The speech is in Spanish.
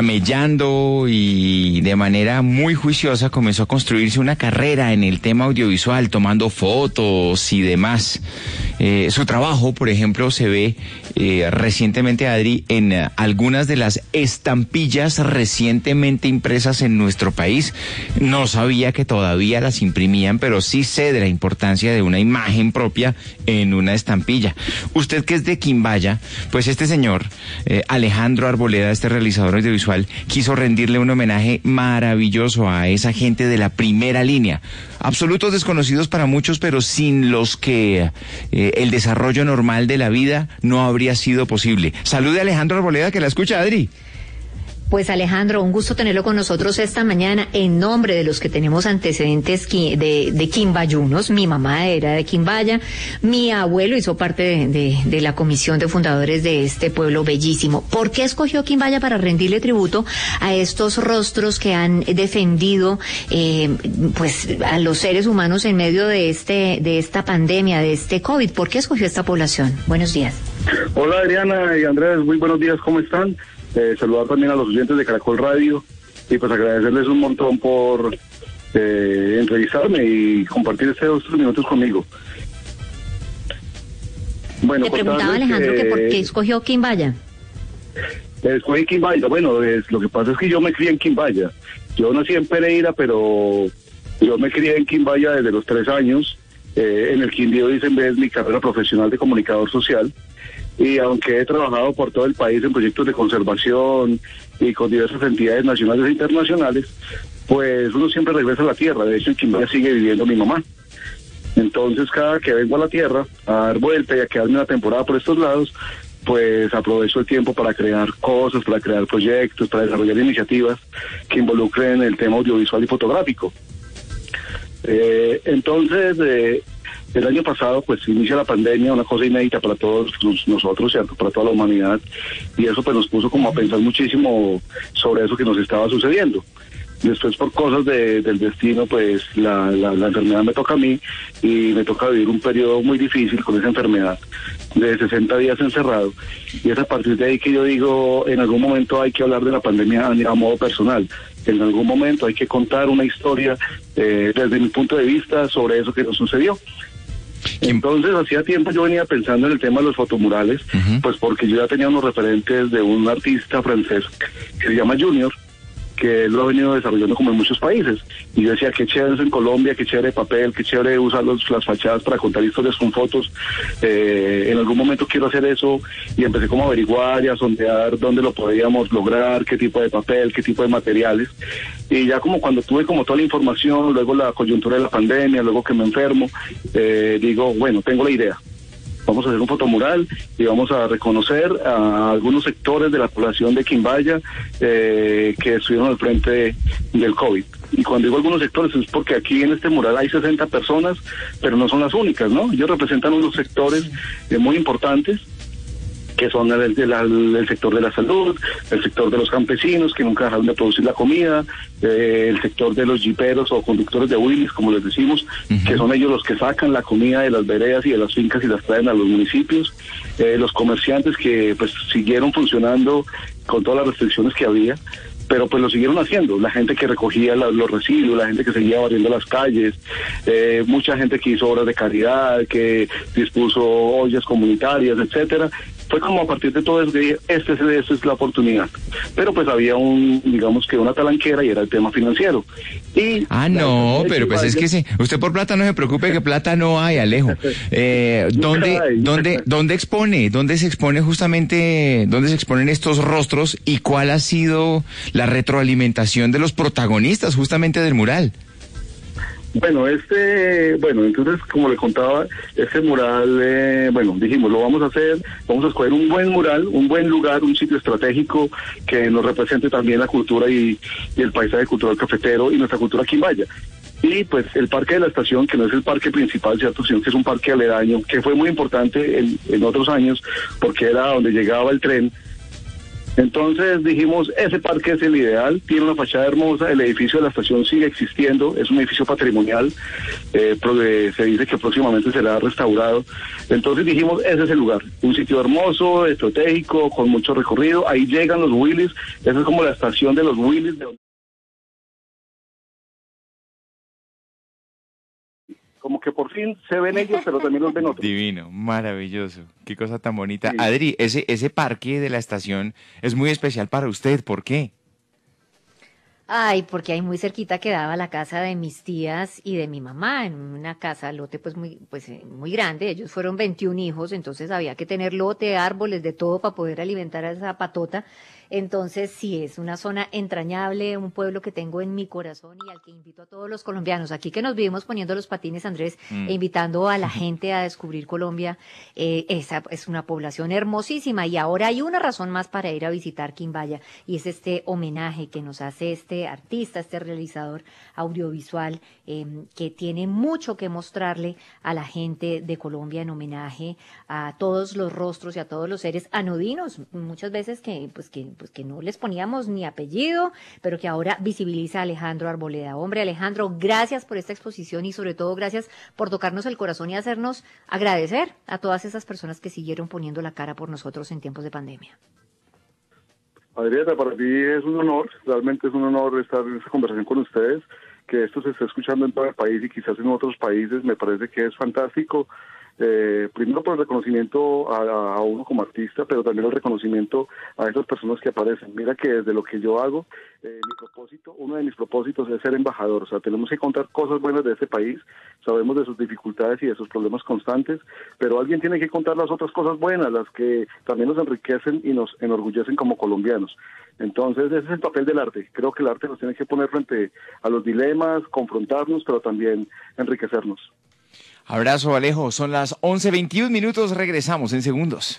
camellando y de manera muy juiciosa comenzó a construirse una carrera en el tema audiovisual, tomando fotos y demás. Eh, su trabajo, por ejemplo, se ve eh, recientemente, Adri, en algunas de las estampillas recientemente impresas en nuestro país. No sabía que todavía las imprimían, pero sí sé de la importancia de una imagen propia en una estampilla. Usted que es de Quimbaya, pues este señor, eh, Alejandro Arboleda, este realizador audiovisual, quiso rendirle un homenaje maravilloso a esa gente de la primera línea. Absolutos desconocidos para muchos, pero sin los que eh, el desarrollo normal de la vida no habría sido posible. Salude a Alejandro Arboleda, que la escucha, Adri. Pues Alejandro, un gusto tenerlo con nosotros esta mañana en nombre de los que tenemos antecedentes de, Quimbayunos. Mi mamá era de Quimbaya, mi abuelo hizo parte de, la comisión de fundadores de este pueblo bellísimo. ¿Por qué escogió Quimbaya para rendirle tributo a estos rostros que han defendido eh, pues a los seres humanos en medio de este de esta pandemia, de este COVID? ¿Por qué escogió esta población? Buenos días. Hola Adriana y Andrés, muy buenos días, ¿cómo están? Eh, saludar también a los oyentes de Caracol Radio y pues agradecerles un montón por eh, entrevistarme y compartir estos minutos conmigo. Bueno, Le preguntaba Alejandro que, por qué escogió Quimbaya. Escogí Quimbaya, bueno, es, lo que pasa es que yo me crié en Quimbaya. Yo nací en Pereira, pero yo me crié en Quimbaya desde los tres años. Eh, en el Quindío hice en vez mi carrera profesional de comunicador social y aunque he trabajado por todo el país en proyectos de conservación y con diversas entidades nacionales e internacionales, pues uno siempre regresa a la tierra. De hecho, en Quimbaya sigue viviendo mi mamá. Entonces, cada que vengo a la tierra a dar vuelta y a quedarme una temporada por estos lados, pues aprovecho el tiempo para crear cosas, para crear proyectos, para desarrollar iniciativas que involucren el tema audiovisual y fotográfico. Eh, entonces, eh, el año pasado, pues inicia la pandemia, una cosa inédita para todos nosotros. Para toda la humanidad. Y eso pues nos puso como a pensar muchísimo sobre eso que nos estaba sucediendo. Después por cosas del destino, pues la, la, enfermedad me toca a mí y me toca vivir un periodo muy difícil con esa enfermedad de 60 días encerrado. Y es a partir de ahí que yo digo, en algún momento hay que hablar de la pandemia a, modo personal. En algún momento hay que contar una historia eh, desde mi punto de vista sobre eso que nos sucedió. Entonces, hacía tiempo yo venía pensando en el tema de los fotomurales, pues porque yo ya tenía unos referentes de un artista francés que se llama Junior, que él lo ha venido desarrollando como en muchos países. Y yo decía, qué chévere es en Colombia, qué chévere papel, qué chévere usar los, las fachadas para contar historias con fotos. Eh, en algún momento quiero hacer eso y empecé como a averiguar y a sondear dónde lo podíamos lograr, qué tipo de papel, qué tipo de materiales. Y ya como cuando tuve como toda la información, luego la coyuntura de la pandemia, luego que me enfermo, eh, digo, bueno, tengo la idea vamos a hacer un fotomural y vamos a reconocer a algunos sectores de la población de Quimbaya eh, que estuvieron al frente del COVID. Y cuando digo algunos sectores es porque aquí en este mural hay 60 personas, pero no son las únicas, ¿no? Ellos representan unos sectores eh, muy importantes que son el, el, sector de la salud, el sector de los campesinos que nunca dejaron de producir la comida, eh, el sector de los jiperos o conductores de Willis, como les decimos, que son ellos los que sacan la comida de las veredas y de las fincas y las traen a los municipios, eh, los comerciantes que pues siguieron funcionando con todas las restricciones que había pero pues lo siguieron haciendo. La gente que recogía los residuos, la gente que seguía barriendo las calles, eh, mucha gente que hizo obras de caridad, que dispuso ollas comunitarias, etcétera. Fue como a partir de todo eso que dije, esta es, es la oportunidad. Pero pues había un, digamos que una talanquera y era el tema financiero. Y ah, no, pero pues es que sí. Usted por plata no se preocupe que plata no hay, Alejo. Eh, ¿dónde, dónde, ¿Dónde expone? ¿Dónde se expone justamente, dónde se exponen estos rostros y cuál ha sido la retroalimentación de los protagonistas justamente del mural. Bueno, este, bueno, entonces como le contaba, este mural, eh, bueno, dijimos, lo vamos a hacer, vamos a escoger un buen mural, un buen lugar, un sitio estratégico que nos represente también la cultura y, el paisaje cultural cafetero y nuestra cultura quimbaya. Y pues el parque de la estación, que no es el parque principal, ¿cierto? sino que es un parque aledaño, que fue muy importante en, en otros años porque era donde llegaba el tren Entonces dijimos, ese parque es el ideal, tiene una fachada hermosa, el edificio de la estación sigue existiendo, es un edificio patrimonial, eh, se dice que próximamente será restaurado. Entonces dijimos, ese es el lugar, un sitio hermoso, estratégico, con mucho recorrido, ahí llegan los Willys, esa es como la estación de los Willys. De como que por fin se ven ellos, pero también los ven otros. Divino, maravilloso, qué cosa tan bonita. Adri, ese, ese parque de la estación es muy especial para usted, ¿por qué? Ay, porque ahí muy cerquita quedaba la casa de mis tías y de mi mamá, en una casa, lote pues muy, pues eh, muy grande. Ellos fueron 21 hijos, entonces había que tener lote, árboles, de todo para poder alimentar a esa patota. Entonces, sí, es una zona entrañable, un pueblo que tengo en mi corazón y al que invito a todos los colombianos. Aquí que nos vivimos poniendo los patines, Andrés, mm. e invitando a la gente a descubrir Colombia. Eh, esa es una población hermosísima y ahora hay una razón más para ir a visitar Quimbaya y es este homenaje que nos hace este artista, este realizador audiovisual em, que tiene mucho que mostrarle a la gente de Colombia en homenaje a todos los rostros y a todos los seres anodinos, muchas veces que, pues que pues que no les poníamos ni apellido, pero que ahora visibiliza a Alejandro Arboleda. Hombre, Alejandro, gracias por esta exposición y sobre todo gracias por tocarnos el corazón y hacernos agradecer a todas esas personas que siguieron poniendo la cara por nosotros en tiempos de pandemia. Adriana, para mí es un honor, realmente es un honor estar en esta conversación con ustedes, que esto se esté escuchando en todo el país y quizás en otros países, me parece que es fantástico eh, primero por el reconocimiento a, uno como artista, pero también el reconocimiento a esas personas que aparecen. Mira que desde lo que yo hago, eh, mi propósito, uno de mis propósitos es ser embajador, o sea, tenemos que contar cosas buenas de este país, sabemos de sus dificultades y de sus problemas constantes, pero alguien tiene que contar las otras cosas buenas, las que también nos enriquecen y nos enorgullecen como colombianos. Entonces, ese es el papel del arte. Creo que el arte nos tiene que poner frente a los dilemas, confrontarnos, pero también enriquecernos. Abrazo, Alejo. Son las 11.21 minutos. Regresamos en segundos.